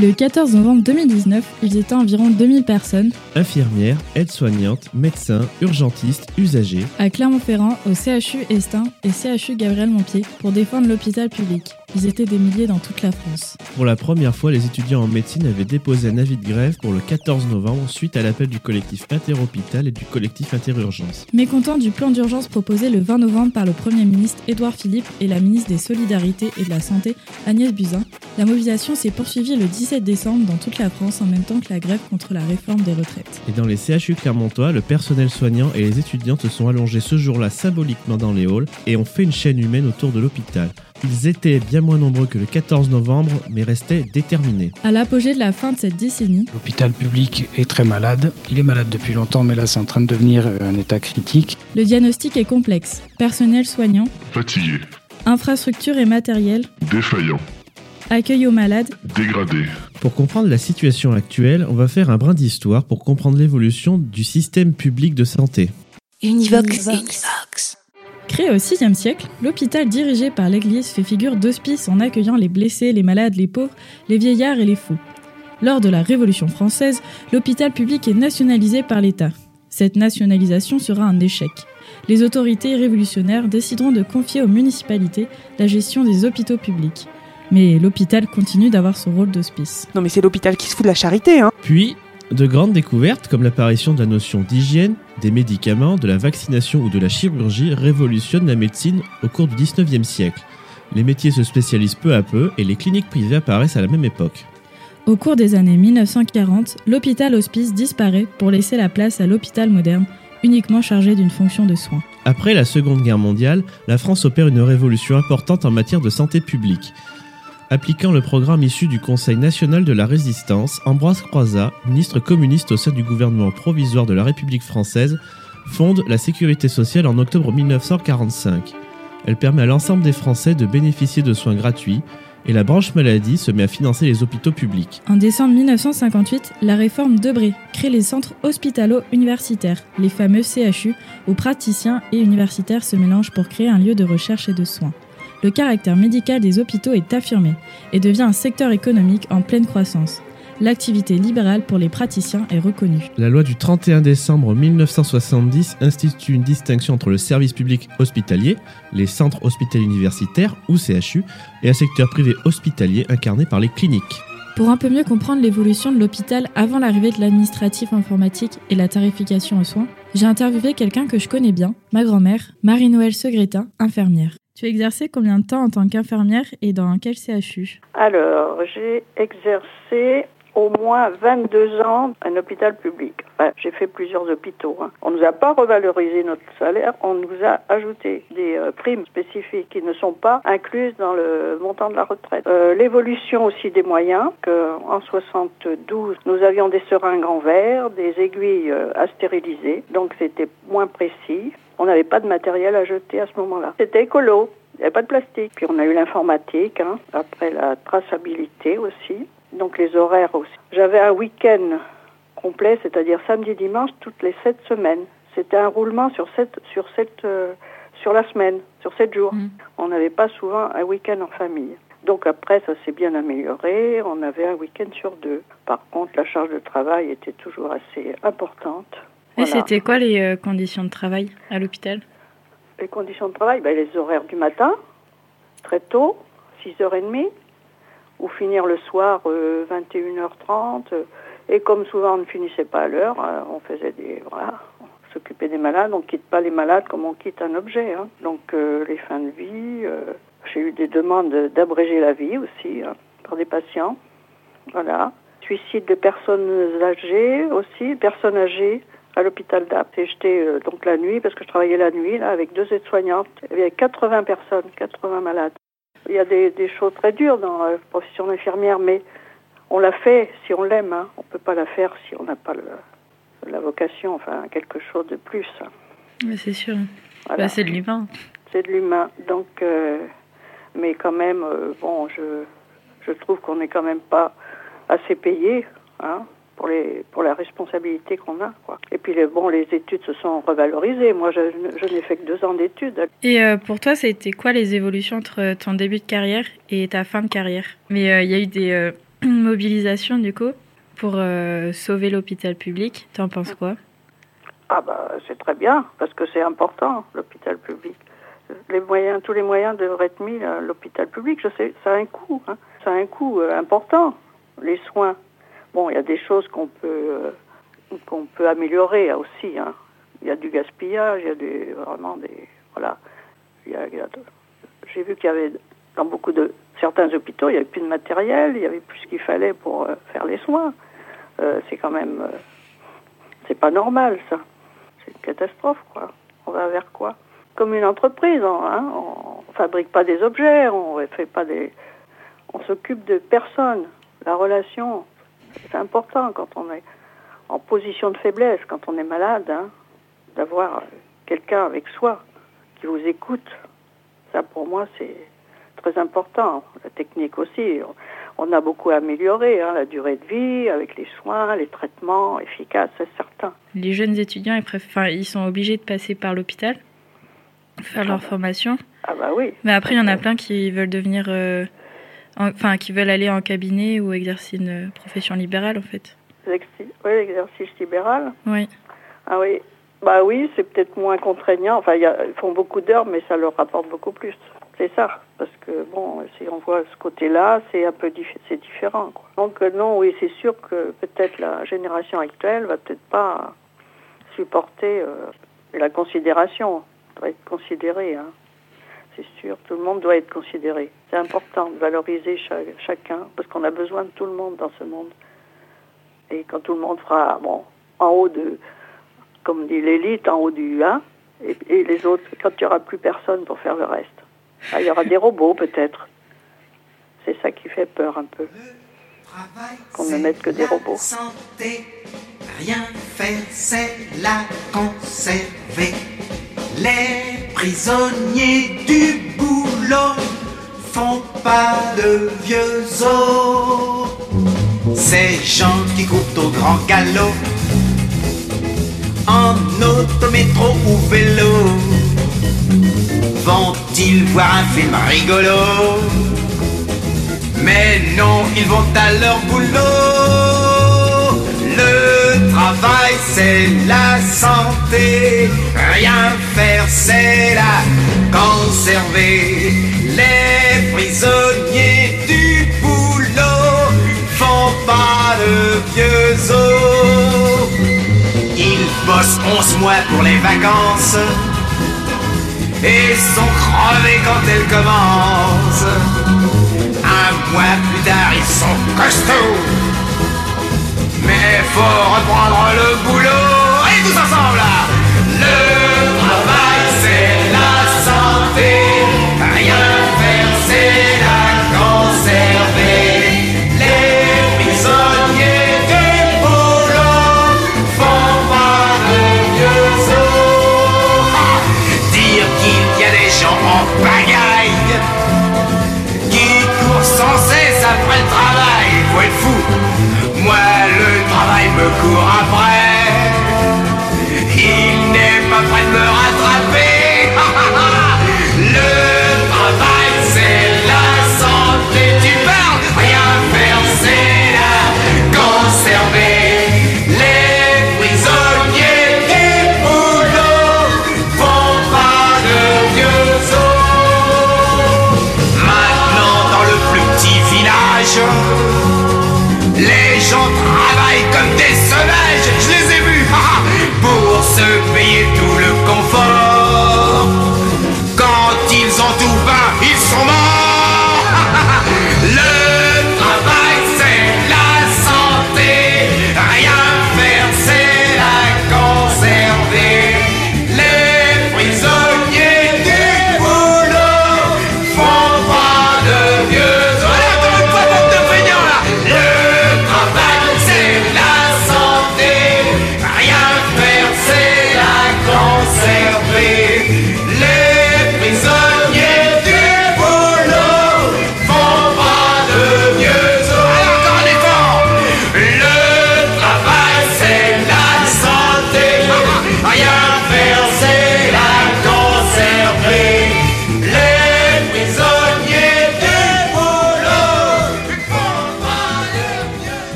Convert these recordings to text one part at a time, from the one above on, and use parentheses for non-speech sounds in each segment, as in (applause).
Le 14 novembre 2019, ils étaient environ 2000 personnes, infirmières, aides-soignantes, médecins, urgentistes, usagers, à Clermont-Ferrand, au CHU Estin et CHU Gabriel Montpied pour défendre l'hôpital public. Ils étaient des milliers dans toute la France. Pour la première fois, les étudiants en médecine avaient déposé un avis de grève pour le 14 novembre suite à l'appel du collectif Interhôpital et du collectif Interurgence. Mécontent du plan d'urgence proposé le 20 novembre par le Premier ministre Édouard Philippe et la ministre des Solidarités et de la Santé Agnès Buzyn, la mobilisation s'est poursuivie le 17 décembre dans toute la France en même temps que la grève contre la réforme des retraites. Et dans les CHU clermontois, le personnel soignant et les étudiants se sont allongés ce jour-là symboliquement dans les halls et ont fait une chaîne humaine autour de l'hôpital. Ils étaient bien moins nombreux que le 14 novembre, mais restaient déterminés. À l'apogée de la fin de cette décennie, L'hôpital public est très malade. Il est malade depuis longtemps, mais là, c'est en train de devenir euh, un état critique. le diagnostic est complexe. Personnel soignant, Fatigué, infrastructures et matériel, défaillant, accueil aux malades, dégradé, Pour comprendre la situation actuelle, on va faire un brin d'histoire pour comprendre l'évolution du système public de santé. Univox. Créé au VIe siècle, l'hôpital dirigé par l'Église fait figure d'hospice en accueillant les blessés, les malades, les pauvres, les vieillards et les fous. Lors de la Révolution française, l'hôpital public est nationalisé par l'État. Cette nationalisation sera un échec. Les autorités révolutionnaires décideront de confier aux municipalités la gestion des hôpitaux publics. Mais l'hôpital continue d'avoir son rôle d'hospice. Non mais c'est l'hôpital qui se fout de la charité, hein. Puis, de grandes découvertes comme l'apparition de la notion d'hygiène, des médicaments, de la vaccination ou de la chirurgie révolutionnent la médecine au cours du 19e siècle. Les métiers se spécialisent peu à peu et les cliniques privées apparaissent à la même époque. Au cours des années 1940, l'hôpital hospice disparaît pour laisser la place à l'hôpital moderne, uniquement chargé d'une fonction de soins. Après la Seconde Guerre mondiale, la France opère une révolution importante en matière de santé publique. Appliquant le programme issu du Conseil national de la résistance, Ambroise Croizat, ministre communiste au sein du gouvernement provisoire de la République française, fonde la sécurité sociale en octobre 1945. Elle permet à l'ensemble des Français de bénéficier de soins gratuits et la branche maladie se met à financer les hôpitaux publics. En décembre 1958, la réforme Debré crée les centres hospitalo-universitaires, les fameux CHU, où praticiens et universitaires se mélangent pour créer un lieu de recherche et de soins. Le caractère médical des hôpitaux est affirmé et devient un secteur économique en pleine croissance. L'activité libérale pour les praticiens est reconnue. La loi du 31 décembre 1970 institue une distinction entre le service public hospitalier, les centres hospitaliers universitaires ou CHU, et un secteur privé hospitalier incarné par les cliniques. Pour un peu mieux comprendre l'évolution de l'hôpital avant l'arrivée de l'administratif informatique et la tarification aux soins, j'ai interviewé quelqu'un que je connais bien, ma grand-mère, Marie-Noël Segretin, infirmière. Tu as exercé combien de temps en tant qu'infirmière et dans quel CHU Alors, j'ai exercé au moins 22 ans un hôpital public. J'ai fait plusieurs hôpitaux. hein. On ne nous a pas revalorisé notre salaire, on nous a ajouté des euh, primes spécifiques qui ne sont pas incluses dans le montant de la retraite. Euh, L'évolution aussi des moyens, que en 72, nous avions des seringues en verre, des aiguilles euh, à stériliser, donc c'était moins précis. On n'avait pas de matériel à jeter à ce moment-là. C'était écolo. Il n'y avait pas de plastique. Puis on a eu l'informatique, hein, après la traçabilité aussi, donc les horaires aussi. J'avais un week-end complet, c'est-à-dire samedi, dimanche, toutes les sept semaines. C'était un roulement sur sept, sur sept, euh, sur la semaine, sur sept jours. Mm. On n'avait pas souvent un week-end en famille. Donc après, ça s'est bien amélioré. On avait un week-end sur deux. Par contre, la charge de travail était toujours assez importante. Et Voilà. c'était quoi les euh, conditions de travail à l'hôpital? Les conditions de travail, ben, les horaires du matin, très tôt, 6h30, ou finir le soir euh, 21h30. euh, et comme souvent on ne finissait pas à l'heure, euh, on faisait des voilà, on s'occupait des malades. On quitte pas les malades comme on quitte un objet. hein. Donc euh, les fins de vie, j'ai eu des demandes d'abréger la vie aussi hein, par des patients. Voilà. Suicide de personnes âgées aussi, personnes âgées à l'hôpital d'Apt. Et j'étais donc la nuit, parce que je travaillais la nuit, là, avec deux aides-soignantes. Il y avait 80 personnes, 80 malades. Il y a des, des choses très dures dans la profession d'infirmière, mais on la fait si on l'aime. Hein. On ne peut pas la faire si on n'a pas le- la vocation, enfin quelque chose de plus. Mais c'est sûr. Voilà. Bah, c'est de l'humain. C'est de l'humain. Donc, euh, mais quand même, euh, bon, je, je trouve qu'on n'est quand même pas assez payé hein, pour, les, pour la responsabilité qu'on a. Quoi. Et puis, les, bon, les études se sont revalorisées. Moi, je, je n'ai fait que deux ans d'études. Et euh, pour toi, ça a été quoi les évolutions entre ton début de carrière et ta fin de carrière? Mais euh, il y a eu des euh, (clears throat) mobilisations du coup pour sauver l'hôpital public. T'en penses quoi? Ah bah c'est très bien, parce que c'est important, l'hôpital public. Les moyens, tous les moyens devraient être mis à l'hôpital public. Je sais, ça a un coût, hein. ça a un coût important. Les soins. Bon, il y a des choses qu'on peut euh, qu'on peut améliorer hein, aussi. hein. Il y a du gaspillage, il y a des vraiment des voilà. J'ai vu qu'il y avait dans beaucoup de certains hôpitaux, il n'y avait plus de matériel, il n'y avait plus ce qu'il fallait pour euh, faire les soins. Euh, c'est quand même c'est pas normal ça. C'est une catastrophe, quoi. On va vers quoi? Comme une entreprise, on, hein, on fabrique pas des objets, on fait pas des, on s'occupe de personnes. La relation, c'est important quand on est en position de faiblesse, quand on est malade, hein, d'avoir quelqu'un avec soi qui vous écoute. Ça, pour moi, c'est très important. La technique aussi. On a beaucoup amélioré hein, la durée de vie avec les soins, les traitements efficaces, c'est certain. Les jeunes étudiants, ils, sont obligés de passer par l'hôpital, faire leur formation. Ah bah oui. Mais après, il y en a plein qui veulent devenir, euh, enfin, qui veulent aller en cabinet ou exercer une profession libérale, en fait. Oui, l'exercice libéral. Oui. Ah oui. Bah oui, c'est peut-être moins contraignant. Enfin, il y a- ils font beaucoup d'heures, mais ça leur rapporte beaucoup plus. C'est ça. Parce que, bon, si on voit ce côté-là, c'est un peu diffi- c'est différent. quoi. Donc, euh, non, oui, c'est sûr que peut-être la génération actuelle va peut-être pas supporter euh, la considération. doit être considéré. Hein. C'est sûr, tout le monde doit être considéré. C'est important de valoriser cha- chacun, parce qu'on a besoin de tout le monde dans ce monde. Et quand tout le monde fera, bon, en haut de, comme dit l'élite, en haut du 1, et, les autres, quand il n'y aura plus personne pour faire le reste. Ah, il y aura des robots peut-être. C'est ça qui fait peur un peu. Qu'on ne mette que des robots. Rien faire, c'est la conserver. Les prisonniers du boulot font pas de vieux os. Ces gens qui courent au grand galop, en auto, métro ou vélo, vont-ils voir un film rigolo? Mais non, ils vont à leur boulot. Le travail, c'est la santé. Rien faire, c'est la conserver. Les prisonniers du boulot font pas de vieux os. Ils bossent 11 mois pour les vacances et sont crevés quand elles commencent. Un mois plus tard, ils sont costauds. Mais faut reprendre le boulot. Et tous ensemble Le travail, c'est la santé. Rien faire, c'est la conserver. Les prisonniers du boulot font pas de vieux Dire qu'il y a des gens en pagaille qui court sans cesse après le travail. Faut être fou.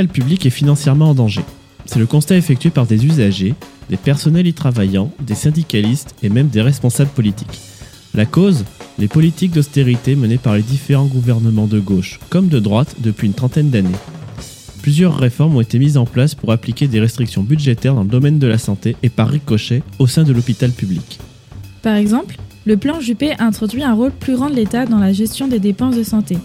L'hôpital public est financièrement en danger. C'est le constat effectué par des usagers, des personnels y travaillant, des syndicalistes et même des responsables politiques. La cause Les politiques d'austérité menées par les différents gouvernements de gauche comme de droite depuis une trentaine d'années. Plusieurs réformes ont été mises en place pour appliquer des restrictions budgétaires dans le domaine de la santé et par ricochet au sein de l'hôpital public. Par exemple, le plan Juppé introduit un rôle plus grand de l'État dans la gestion des dépenses de santé.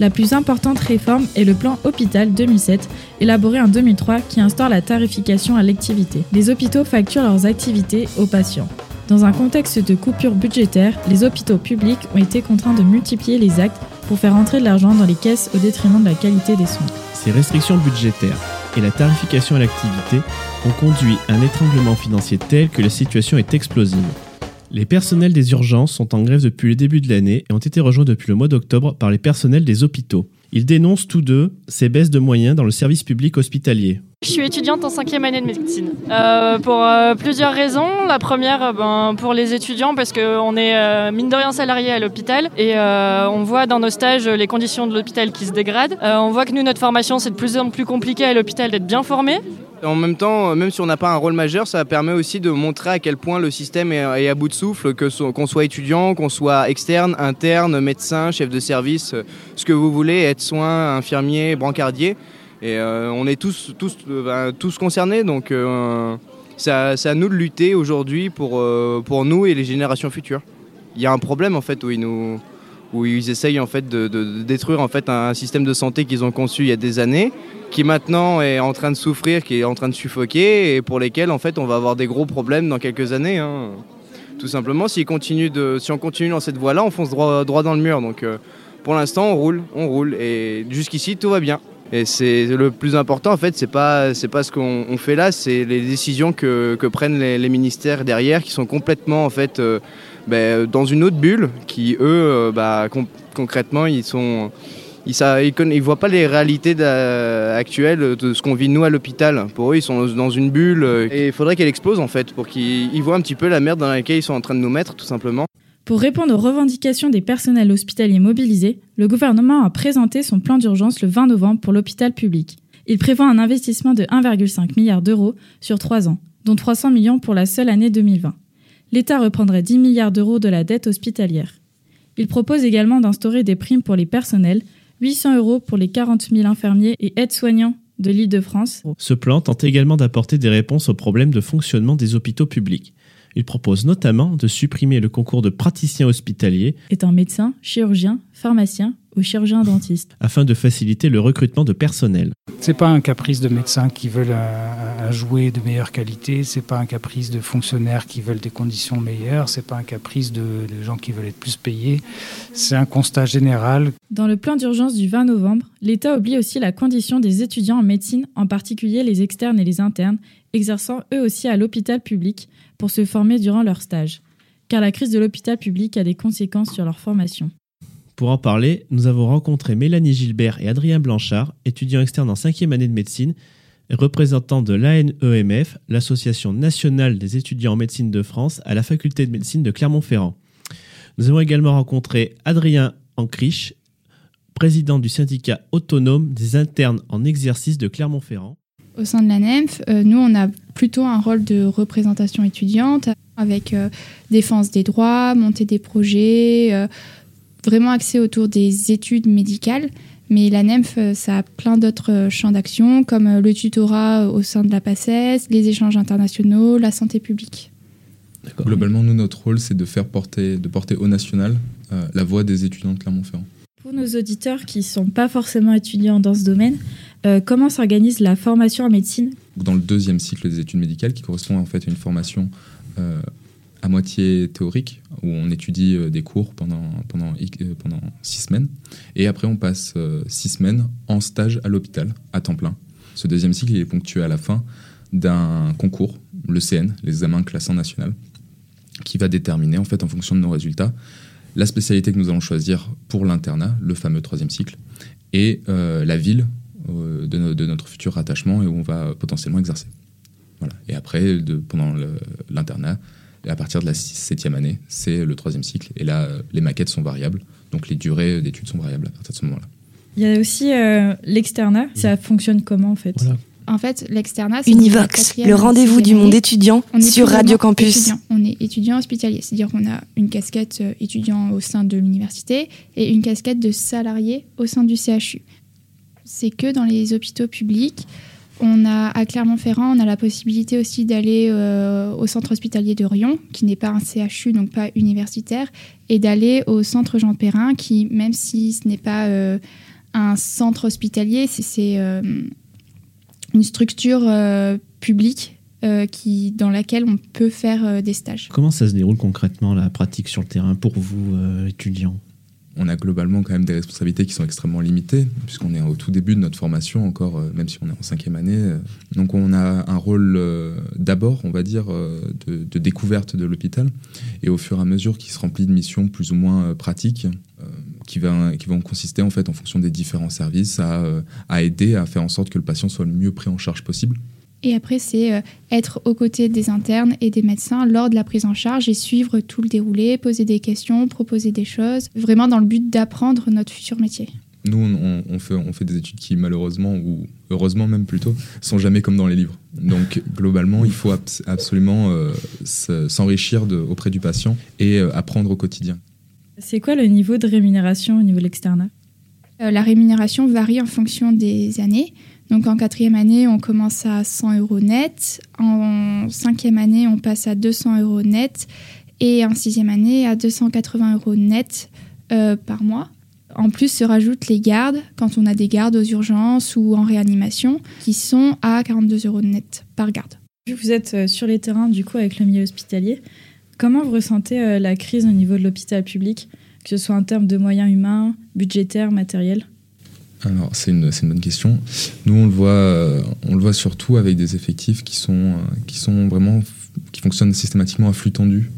La plus importante réforme est le plan Hôpital 2007, élaboré en 2003, qui instaure la tarification à l'activité. Les hôpitaux facturent leurs activités aux patients. Dans un contexte de coupure budgétaire, les hôpitaux publics ont été contraints de multiplier les actes pour faire entrer de l'argent dans les caisses au détriment de la qualité des soins. Ces restrictions budgétaires et la tarification à l'activité ont conduit à un étranglement financier tel que la situation est explosive. Les personnels des urgences sont en grève depuis le début de l'année et ont été rejoints depuis le mois d'octobre par les personnels des hôpitaux. Ils dénoncent tous deux ces baisses de moyens dans le service public hospitalier. Je suis étudiante en cinquième année de médecine. Euh, pour euh, plusieurs raisons. La première, euh, ben, pour les étudiants, parce qu'on est mine de rien salarié à l'hôpital et on voit dans nos stages les conditions de l'hôpital qui se dégradent. On voit que nous, notre formation, c'est de plus en plus compliqué à l'hôpital d'être bien formé. En même temps, même si on n'a pas un rôle majeur, ça permet aussi de montrer à quel point le système est, à bout de souffle, que qu'on soit étudiant, qu'on soit externe, interne, médecin, chef de service, euh, ce que vous voulez, être soin, infirmier, brancardier. Et euh, on est tous, tous, euh, ben, tous concernés, donc euh, c'est à, nous de lutter aujourd'hui pour, euh, pour nous et les générations futures. Il y a un problème en fait où ils nous où ils essayent en fait de, détruire en fait un système de santé qu'ils ont conçu il y a des années, qui maintenant est en train de souffrir, qui est en train de suffoquer et pour lesquels en fait on va avoir des gros problèmes dans quelques années. hein. Tout simplement, si on continue dans cette voie-là, on fonce droit, dans le mur. Donc euh, pour l'instant, on roule, on roule et jusqu'ici tout va bien. Et c'est le plus important en fait, c'est pas pas ce qu'on on fait là, c'est les décisions que, prennent les, les ministères derrière, qui sont complètement en fait euh, ben, dans une autre bulle, qui eux, euh, bah, con- concrètement, ils sont ils ne voient pas les réalités d'a- actuelles de ce qu'on vit nous à l'hôpital. Pour eux, ils sont dans une bulle euh, et il faudrait qu'elle explose en fait pour qu'ils ils voient un petit peu la merde dans laquelle ils sont en train de nous mettre, tout simplement. Pour répondre aux revendications des personnels hospitaliers mobilisés, le gouvernement a présenté son plan d'urgence le 20 novembre pour l'hôpital public. Il prévoit un investissement de 1,5 milliard d'euros sur trois ans, dont 300 millions pour la seule année 2020. L'État reprendrait 10 milliards d'euros de la dette hospitalière. Il propose également d'instaurer des primes pour les personnels, 800 euros pour les 40 000 infirmiers et aides-soignants de l'Île-de-France. Ce plan tente également d'apporter des réponses aux problèmes de fonctionnement des hôpitaux publics. Il propose notamment de supprimer le concours de praticien hospitalier Est un médecin, chirurgien, pharmacien ou chirurgien dentiste. afin de faciliter le recrutement de personnel. C'est pas un caprice de médecins qui veulent un, un jouet de meilleure qualité, c'est pas un caprice de fonctionnaires qui veulent des conditions meilleures, c'est pas un caprice de, de gens qui veulent être plus payés. C'est un constat général. Dans le plan d'urgence du 20 novembre, l'État oublie aussi la condition des étudiants en médecine, en particulier les externes et les internes, exerçant eux aussi à l'hôpital public pour se former durant leur stage. Car la crise de l'hôpital public a des conséquences sur leur formation. Pour en parler, nous avons rencontré Mélanie Gilbert et Adrien Blanchard, étudiants externes en cinquième année de médecine représentants de l'ANEMF, l'Association nationale des étudiants en médecine de France, à la faculté de médecine de Clermont-Ferrand. Nous avons également rencontré Adrien Ancriche, président du syndicat autonome des internes en exercice de Clermont-Ferrand. Au sein de la NEMF, euh, nous, on a plutôt un rôle de représentation étudiante avec euh, défense des droits, montée des projets, euh, vraiment axé autour des études médicales. Mais la NEMF, euh, ça a plein d'autres euh, champs d'action, comme euh, le tutorat au sein de la PACES, les échanges internationaux, la santé publique. Globalement, nous, notre rôle, c'est de faire porter, de porter au national euh, la voix des étudiants de Clermont-Ferrand. Pour nos auditeurs qui ne sont pas forcément étudiants dans ce domaine, euh, comment s'organise la formation en médecine? Dans le deuxième cycle des études médicales, qui correspond en fait à une formation euh, à moitié théorique, où on étudie euh, des cours pendant, pendant, euh, pendant six semaines, et après on passe euh, six semaines en stage à l'hôpital, à temps plein. Ce deuxième cycle il est ponctué à la fin d'un concours, le CN, les examens classants national, qui va déterminer en fait en fonction de nos résultats la spécialité que nous allons choisir pour l'internat, le fameux troisième cycle, et la ville de, no- de notre futur rattachement et où on va potentiellement exercer. Voilà. Et après, de, pendant l'internat, à partir de la septième année, c'est le troisième cycle. Et là, euh, les maquettes sont variables, donc les durées d'études sont variables à partir de ce moment-là. Il y a aussi euh, l'externat. Ça fonctionne comment en fait? En fait, l'externat, c'est Univox, le et rendez-vous du monde étudiant sur Radio Campus. étudiant. On est étudiant hospitalier, c'est-à-dire qu'on a une casquette euh, étudiant au sein de l'université et une casquette de salarié au sein du CHU. C'est que dans les hôpitaux publics. On a à Clermont-Ferrand, on a la possibilité aussi d'aller euh, au centre hospitalier de Rion, qui n'est pas un CHU, donc pas universitaire, et d'aller au centre Jean Perrin, qui, même si ce n'est pas euh, un centre hospitalier, c'est- euh, une structure publique dans laquelle on peut faire des stages. Comment ça se déroule concrètement la pratique sur le terrain pour vous, étudiants? On a globalement quand même des responsabilités qui sont extrêmement limitées, puisqu'on est au tout début de notre formation encore, euh, même si on est en cinquième année. euh. Donc on a un rôle euh, d'abord, on va dire, de, découverte de l'hôpital, et au fur et à mesure qu'il se remplit de missions plus ou moins pratiques, qui, qui vont consister en fait en fonction des différents services à aider à faire en sorte que le patient soit le mieux pris en charge possible. Et après, c'est euh, être aux côtés des internes et des médecins lors de la prise en charge et suivre tout le déroulé, poser des questions, proposer des choses, vraiment dans le but d'apprendre notre futur métier. Nous, on, on fait, on fait des études qui, malheureusement, ou heureusement même plutôt, sont jamais comme dans les livres. Donc, globalement, il faut abs- absolument euh, se- s'enrichir auprès du patient et euh, apprendre au quotidien. C'est quoi le niveau de rémunération au niveau de l'externat? Euh, la rémunération varie en fonction des années. Donc en quatrième année, on commence à 100 euros net. En cinquième année, on passe à 200 euros net. Et en sixième année, à 280 euros net euh, par mois. En plus, se rajoutent les gardes, quand on a des gardes aux urgences ou en réanimation, qui sont à 42 euros net par garde. Vous êtes euh, sur les terrains du coup avec le milieu hospitalier, comment vous ressentez euh, la crise au niveau de l'hôpital public, que ce soit en termes de moyens humains, budgétaires, matériels? Alors, c'est une, c'est une bonne question. Nous, on le voit, euh, on le voit surtout avec des effectifs qui sont, euh, qui sont vraiment, qui fonctionnent systématiquement à flux tendu.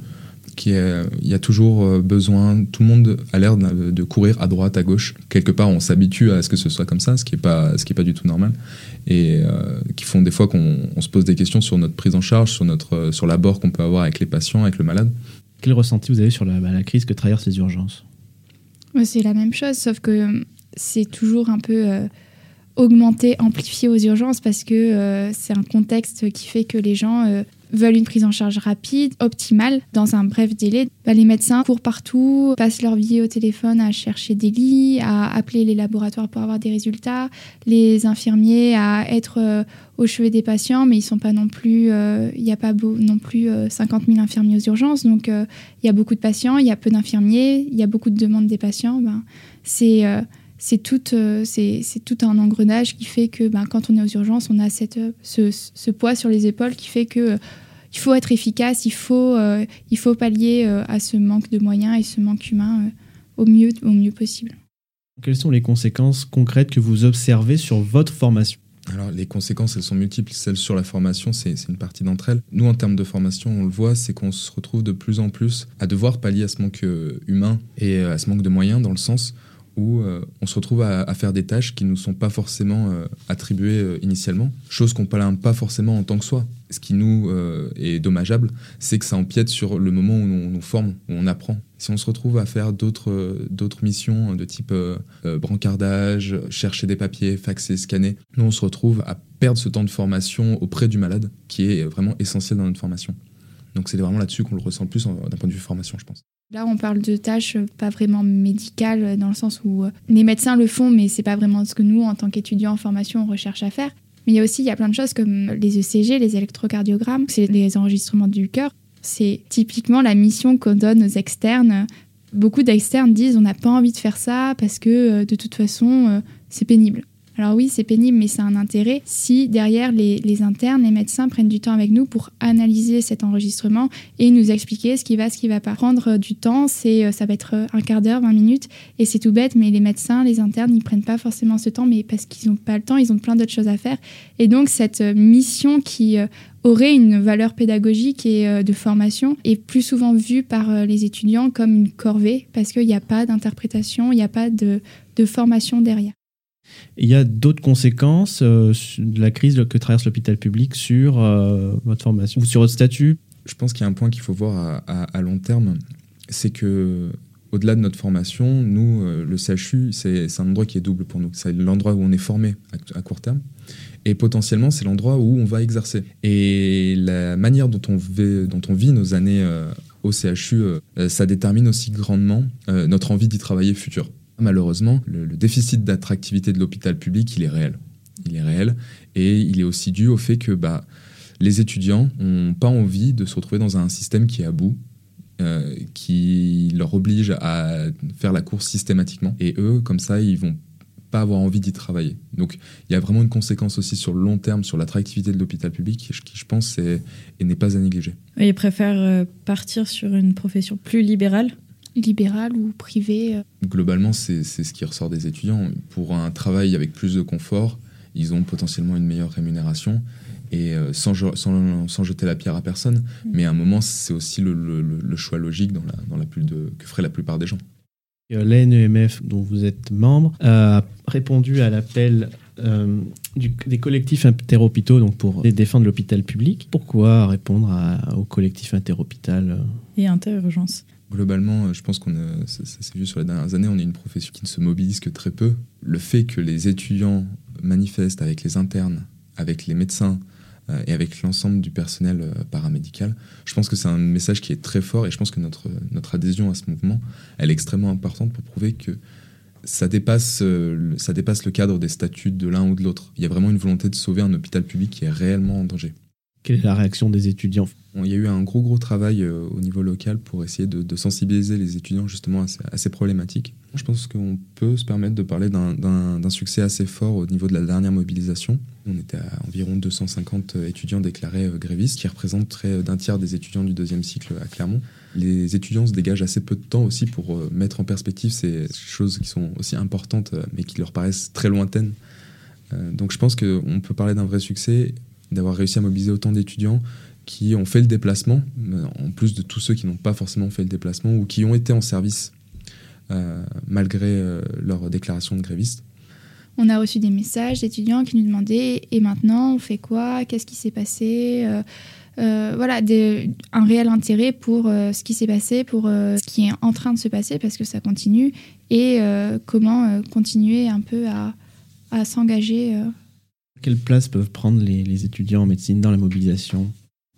Qui Il y a toujours euh, besoin, tout le monde a l'air de, de courir à droite, à gauche. Quelque part, on s'habitue à ce que ce soit comme ça, ce qui n'est pas, ce qui est pas du tout normal. Et euh, qui font des fois qu'on on se pose des questions sur notre prise en charge, sur, notre, sur l'abord qu'on peut avoir avec les patients, avec le malade. Quel ressenti vous avez sur la, bah, la crise que traversent les urgences? C'est la même chose, sauf que c'est toujours un peu euh, augmenté, amplifié aux urgences parce que euh, c'est un contexte qui fait que les gens euh, veulent une prise en charge rapide, optimale, dans un bref délai. Bah, les médecins courent partout, passent leur vie au téléphone à chercher des lits, à appeler les laboratoires pour avoir des résultats, les infirmiers à être euh, au chevet des patients, mais ils sont pas non plus, euh, il n'y a pas non plus euh, 50 000 infirmiers aux urgences, donc euh, il y a beaucoup de patients, il y a peu d'infirmiers, il y a beaucoup de demandes des patients. Ben, c'est euh, c'est tout, euh, c'est tout un engrenage qui fait que ben, quand on est aux urgences, on a cette, euh, ce, ce poids sur les épaules qui fait que euh, il faut être efficace, il faut, euh, il faut pallier euh, à ce manque de moyens et ce manque humain euh, au, mieux, au mieux possible. Quelles sont les conséquences concrètes que vous observez sur votre formation? Alors, les conséquences, elles sont multiples. Celles sur la formation, c'est une partie d'entre elles. Nous, en termes de formation, on le voit, c'est qu'on se retrouve de plus en plus à devoir pallier à ce manque humain et à ce manque de moyens, dans le sens où euh, on se retrouve à, faire des tâches qui ne nous sont pas forcément euh, attribuées euh, initialement, chose qu'on ne pas forcément en tant que soi. Ce qui nous est dommageable, c'est que ça empiète sur le moment où on nous forme, où on apprend. Si on se retrouve à faire d'autres missions de type brancardage, chercher des papiers, faxer, scanner, nous on se retrouve à perdre ce temps de formation auprès du malade, qui est vraiment essentiel dans notre formation. Donc c'est vraiment là-dessus qu'on le ressent le plus d'un point de vue formation, je pense. Là, on parle de tâches euh, pas vraiment médicales, euh, dans le sens où euh, les médecins le font, mais c'est pas vraiment ce que nous, en tant qu'étudiants en formation, on recherche à faire. Mais il y a aussi il y a plein de choses comme les ECG, les électrocardiogrammes, c'est les enregistrements du cœur. C'est typiquement la mission qu'on donne aux externes. Beaucoup d'externes disent on n'a pas envie de faire ça parce que de toute façon, c'est pénible. Alors oui, c'est pénible, mais c'est un intérêt si derrière les, internes, les médecins prennent du temps avec nous pour analyser cet enregistrement et nous expliquer ce qui va, ce qui va pas. Prendre euh, du temps, c'est, euh, ça va être euh, un quart d'heure, 20 minutes, et c'est tout bête, mais les médecins, les internes, ils prennent pas forcément ce temps, mais parce qu'ils n'ont pas le temps, ils ont plein d'autres choses à faire. Et donc cette mission qui aurait une valeur pédagogique et de formation est plus souvent vue par les étudiants comme une corvée, parce qu'il n'y a pas d'interprétation, il n'y a pas de formation derrière. Il y a d'autres conséquences euh, de la crise que traverse l'hôpital public sur euh, votre formation ou sur votre statut? Je pense qu'il y a un point qu'il faut voir à, long terme, c'est que au-delà de notre formation, nous, euh, le CHU, c'est un endroit qui est double pour nous. C'est l'endroit où on est formé à, court terme. Et potentiellement, c'est l'endroit où on va exercer. Et la manière dont on, vit, nos années au CHU, ça détermine aussi grandement notre envie d'y travailler futur. Malheureusement, le, déficit d'attractivité de l'hôpital public, il est réel. Il est réel. Et il est aussi dû au fait que bah, les étudiants n'ont pas envie de se retrouver dans un système qui est à bout, euh, qui leur oblige à faire la course systématiquement. Et eux, comme ça, ils vont pas avoir envie d'y travailler. Donc il y a vraiment une conséquence aussi sur le long terme sur l'attractivité de l'hôpital public qui, je pense, n'est pas à négliger. Ils préfèrent euh, partir sur une profession plus libérale Libérale ou privée euh. Globalement, c'est c'est ce qui ressort des étudiants. Pour un travail avec plus de confort, ils ont potentiellement une meilleure rémunération. Et euh, sans, sans, sans jeter la pierre à personne, mais à un moment, c'est aussi le, le- le- le choix logique dans la, dans la plus de, que feraient la plupart des gens. Euh, L'ANEMF, dont vous êtes membre, a répondu à l'appel euh, du- des collectifs interhôpitaux donc pour défendre l'hôpital public. Pourquoi répondre à- au collectif interhôpital et interurgence. Globalement, euh, je pense qu'on a- ça, s'est vu sur les dernières années, on est une profession qui ne se mobilise que très peu. Le fait que les étudiants manifestent avec les internes, avec les médecins euh, et avec l'ensemble du personnel euh, paramédical, je pense que c'est un message qui est très fort et je pense que notre, adhésion à ce mouvement, elle est extrêmement importante pour prouver que euh, ça dépasse le cadre des statuts de l'un ou de l'autre. Il y a vraiment une volonté de sauver un hôpital public qui est réellement en danger. Quelle est la réaction des étudiants Il y a eu un gros gros travail euh, au niveau local pour essayer de, sensibiliser les étudiants justement à ces, à ces problématiques. Je pense qu'on peut se permettre de parler d'un- succès assez fort au niveau de la dernière mobilisation. On était à environ 250 étudiants déclarés euh, grévistes, qui représentent près d'un tiers des étudiants du deuxième cycle à Clermont. Les étudiants se dégagent assez peu de temps aussi pour euh, mettre en perspective ces choses qui sont aussi importantes, mais qui leur paraissent très lointaines. Donc je pense qu'on peut parler d'un vrai succès, d'avoir réussi à mobiliser autant d'étudiants qui ont fait le déplacement, en plus de tous ceux qui n'ont pas forcément fait le déplacement ou qui ont été en service euh, malgré euh, leur déclaration de gréviste. On a reçu des messages d'étudiants qui nous demandaient et maintenant on fait quoi? Qu'est-ce qui s'est passé? Euh, Voilà, un réel intérêt pour ce qui s'est passé, pour ce qui est en train de se passer parce que ça continue et comment continuer un peu à, à s'engager. Quelle place peuvent prendre les, les étudiants en médecine dans la mobilisation?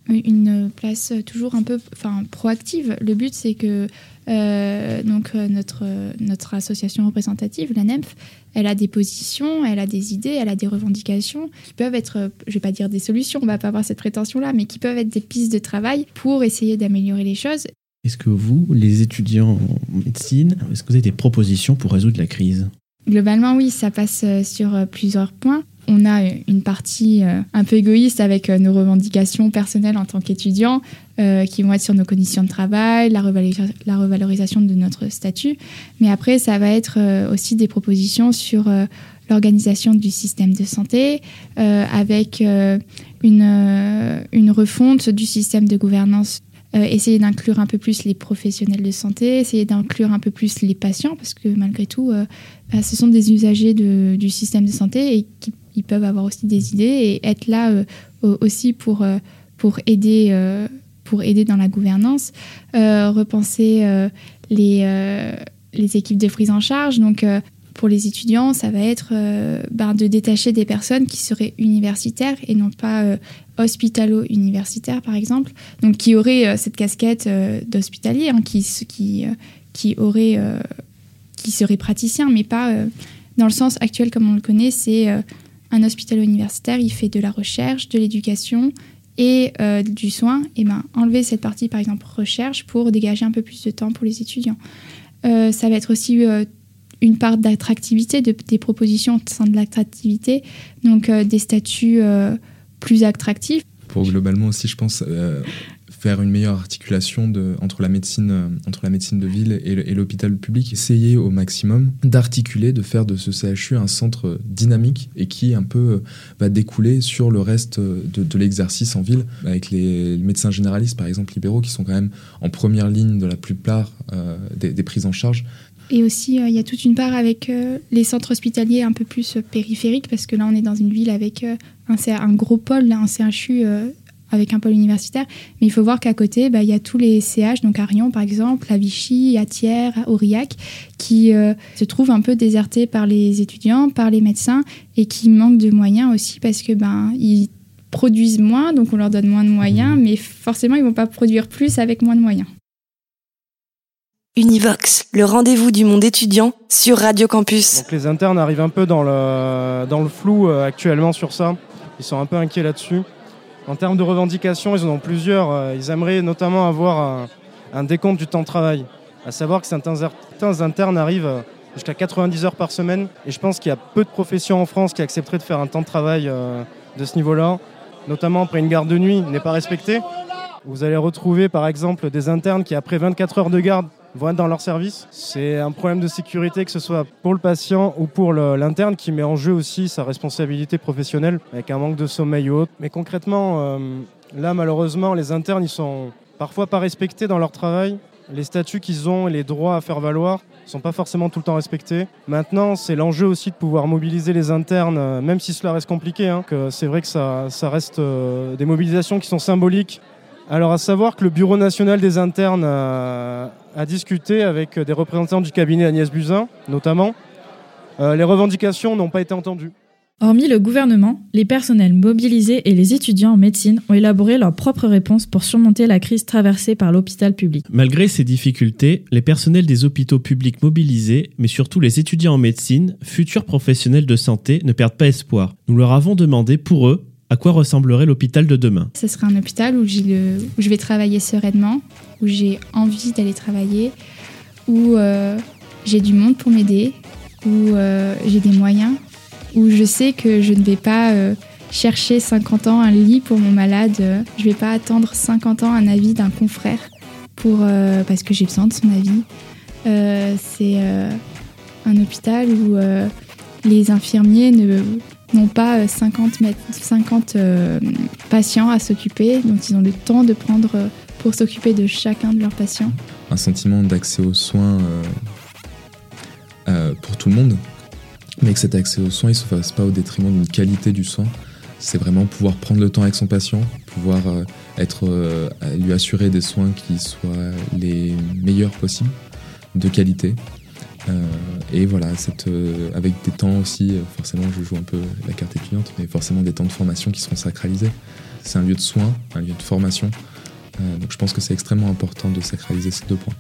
Une place toujours un peu enfin, proactive. Le but, c'est que euh, donc, euh, notre, notre association représentative, la NEMF, elle a des positions, elle a des idées, elle a des revendications qui peuvent être, je vais pas dire des solutions, on va pas avoir cette prétention-là, mais qui peuvent être des pistes de travail pour essayer d'améliorer les choses. Est-ce que vous, les étudiants en médecine, est-ce que vous avez des propositions pour résoudre la crise? Globalement, oui, ça passe euh, sur euh, plusieurs points. On a euh, une partie un peu égoïste avec nos revendications personnelles en tant qu'étudiants, qui vont être sur nos conditions de travail, la, revalorisa- la revalorisation de notre statut. Mais après, ça va être aussi des propositions sur l'organisation du système de santé, avec une refonte du système de gouvernance euh, essayer d'inclure un peu plus les professionnels de santé, essayer d'inclure un peu plus les patients, parce que malgré tout, euh, bah, ce sont des usagers de- du système de santé et qui ils peuvent avoir aussi des idées et être là euh, au- aussi pour, pour, aider, pour aider dans la gouvernance, repenser les, les équipes de prise en charge. Donc, pour les étudiants, ça va être euh, ben, de détacher des personnes qui seraient universitaires et non pas euh, hospitalo-universitaires, par exemple. Donc, qui auraient euh, cette casquette d'hospitalier, hein, qui, qui, qui, aurait, qui serait praticien, mais pas dans le sens actuel comme on le connaît. C'est un hospitalo-universitaire, il fait de la recherche, de l'éducation et du soin. Et ben, enlever cette partie, par exemple, recherche, pour dégager un peu plus de temps pour les étudiants. Ça va être aussi une part d'attractivité, de, des propositions au sein de l'attractivité, donc euh, des statuts euh, plus attractifs. Pour globalement aussi, je pense, euh, faire une meilleure articulation entre, la médecine, entre la médecine de ville et, l'hôpital public, essayer au maximum d'articuler, de faire de ce CHU un centre dynamique et qui un peu va découler sur le reste de, l'exercice en ville, avec les, médecins généralistes par exemple libéraux qui sont quand même en première ligne de la plupart des prises en charge. Et aussi, euh, il y a toute une part avec euh, les centres hospitaliers un peu plus euh, périphériques, parce que là, on est dans une ville avec un, gros pôle, là, un CHU avec un pôle universitaire, mais il faut voir qu'à côté, bah, il y a tous les CH, donc à Rion par exemple, à Vichy, à Thiers, à Aurillac, qui euh, se trouvent un peu désertés par les étudiants, par les médecins, et qui manquent de moyens aussi parce que ben ils produisent moins, donc on leur donne moins de moyens, mais forcément ils vont pas produire plus avec moins de moyens. Univox, le rendez-vous du monde étudiant sur Radio Campus. Les internes arrivent un peu dans le, flou euh, actuellement sur ça. Ils sont un peu inquiets là-dessus. En termes de revendications, ils en ont plusieurs. Euh, Ils aimeraient notamment avoir un, décompte du temps de travail. À savoir que certains, internes arrivent euh, jusqu'à 90 heures par semaine. Et je pense qu'il y a peu de professions en France qui accepteraient de faire un temps de travail de ce niveau-là. Notamment après une garde de nuit n'est pas respectée. Vous allez retrouver par exemple des internes qui après 24 heures de garde vont être dans leur service. C'est un problème de sécurité que ce soit pour le patient ou pour l'interne qui met en jeu aussi sa responsabilité professionnelle avec un manque de sommeil ou autre. Mais concrètement, euh, là malheureusement, les internes ils sont parfois pas respectés dans leur travail. Les statuts qu'ils ont et les droits à faire valoir ne sont pas forcément tout le temps respectés. Maintenant, c'est l'enjeu aussi de pouvoir mobiliser les internes, euh, même si cela reste compliqué. hein, c'est vrai que ça, ça reste euh, des mobilisations qui sont symboliques. Alors, à savoir que le Bureau national des internes a, a discuté avec des représentants du cabinet Agnès Buzyn, notamment. Euh, les revendications n'ont pas été entendues. Hormis le gouvernement, les personnels mobilisés et les étudiants en médecine ont élaboré leurs propres réponses pour surmonter la crise traversée par l'hôpital public. Malgré ces difficultés, les personnels des hôpitaux publics mobilisés, mais surtout les étudiants en médecine, futurs professionnels de santé, ne perdent pas espoir. Nous leur avons demandé pour eux à quoi ressemblerait l'hôpital de demain? Ce sera un hôpital où, je vais travailler sereinement, où j'ai envie d'aller travailler, où euh, j'ai du monde pour m'aider, où euh, j'ai des moyens, où je sais que je ne vais pas euh, chercher 50 ans un lit pour mon malade, je ne vais pas attendre 50 ans un avis d'un confrère pour, parce que j'ai besoin de son avis. C'est un hôpital où les infirmiers ne n'ont pas euh, 50, mètres- 50 euh, patients à s'occuper, donc ils ont le temps de prendre euh, pour s'occuper de chacun de leurs patients. un sentiment d'accès aux soins euh, euh, pour tout le monde, mais que cet accès aux soins ne se fasse pas au détriment d'une qualité du soin. C'est vraiment pouvoir prendre le temps avec son patient, pouvoir euh, être, euh, lui assurer des soins qui soient les meilleurs possibles, de qualité. Euh, et voilà, euh, avec des temps aussi, euh, forcément je joue un peu la carte étudiante, mais forcément des temps de formation qui seront sacralisés. C'est un lieu de soins, un lieu de formation. Donc je pense que c'est extrêmement important de sacraliser ces deux points.